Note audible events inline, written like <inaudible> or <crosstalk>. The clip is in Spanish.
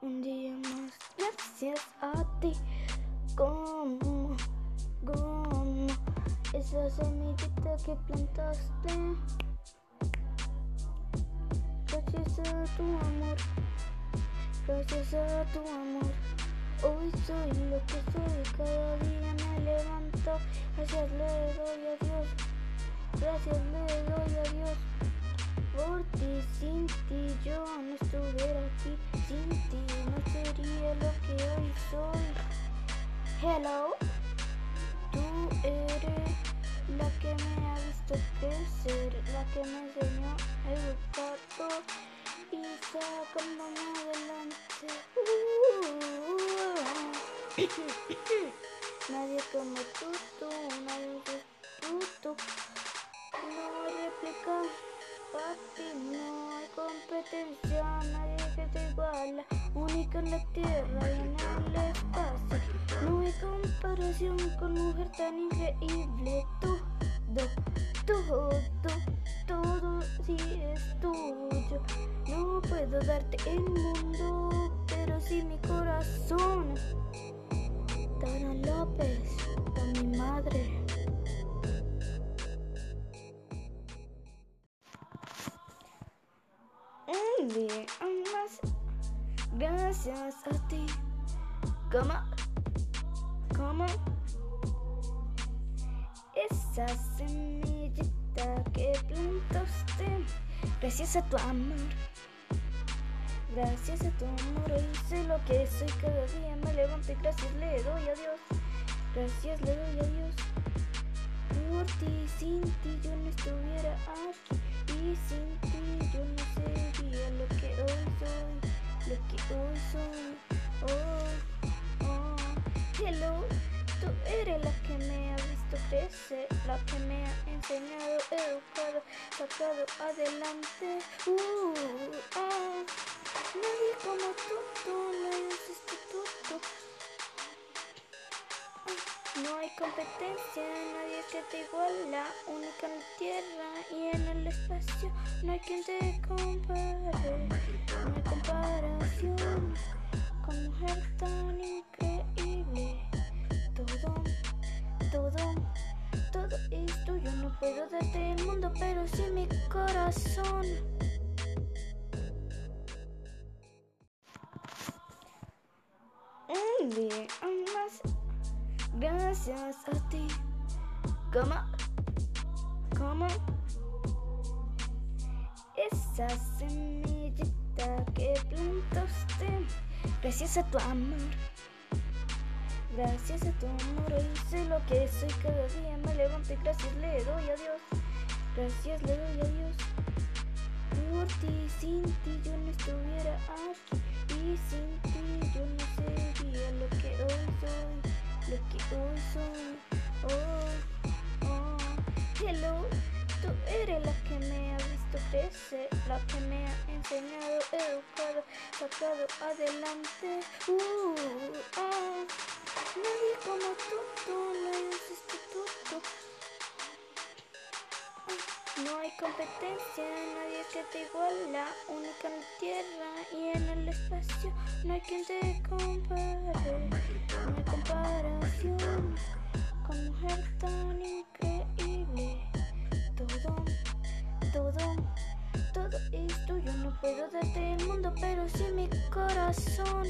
Un día más, gracias a ti. Como, como esa semillita que plantaste. Gracias a tu amor, gracias a tu amor. Hoy soy lo que soy, cada día me levanto. Gracias le doy a Dios, gracias le doy a Dios. Por ti, sin ti yo no estuviera aquí, sin ti sería lo que hoy soy. Hello, tú eres la que me ha visto crecer, la que me enseñó a educar y sacándome adelante. <coughs> nadie como tú, tú, nadie única en la tierra y en el espacio. No hay comparación con mujer tan increíble, todo, todo, todo, sí es tuyo. No puedo darte el mundo, pero sí mi corazón. Dana López, a mi madre. Más, gracias a ti. ¿Cómo? ¿Cómo? Esa semillita que plantaste, gracias a tu amor. Gracias a tu amor hoy sé lo que soy cada día me levanto y gracias le doy a Dios. Gracias le doy a Dios. Por ti, sin ti yo no estuviera aquí y sin hoy soy. Oh, oh, hello, tú eres la que me ha visto crecer, la que me ha enseñado, educado, sacado adelante. Uh, oh. Nadie como tú, tú, nadie es sustituto. No hay competencia, nadie que te iguala, única en la tierra y en el espacio. No hay quien te compare, no hay comparación con mujer tan increíble. Todo, todo, todo es tuyo. No puedo darte el mundo, pero sí mi corazón. Un día más, gracias a ti. ¿Cómo? ¿Cómo? Esa semillita que plantaste, gracias a tu amor. Gracias a tu amor hoy sé lo que soy cada día me levanto y gracias le doy a Dios. Gracias le doy a Dios. Por ti, sin ti yo no estuviera aquí y sin ti yo no sería lo que hoy soy, soy. Oh, oh, hello, tú eres la que me ha visto crecer, la que me ha enseñado, educado, sacado adelante. Uh, oh, nadie como tú, tú, nadie es sustituto. No hay competencia, nadie que te iguala, única en la tierra y en el espacio. No hay quien te compare, no hay comparación No puedo darte el mundo, pero sí mi corazón.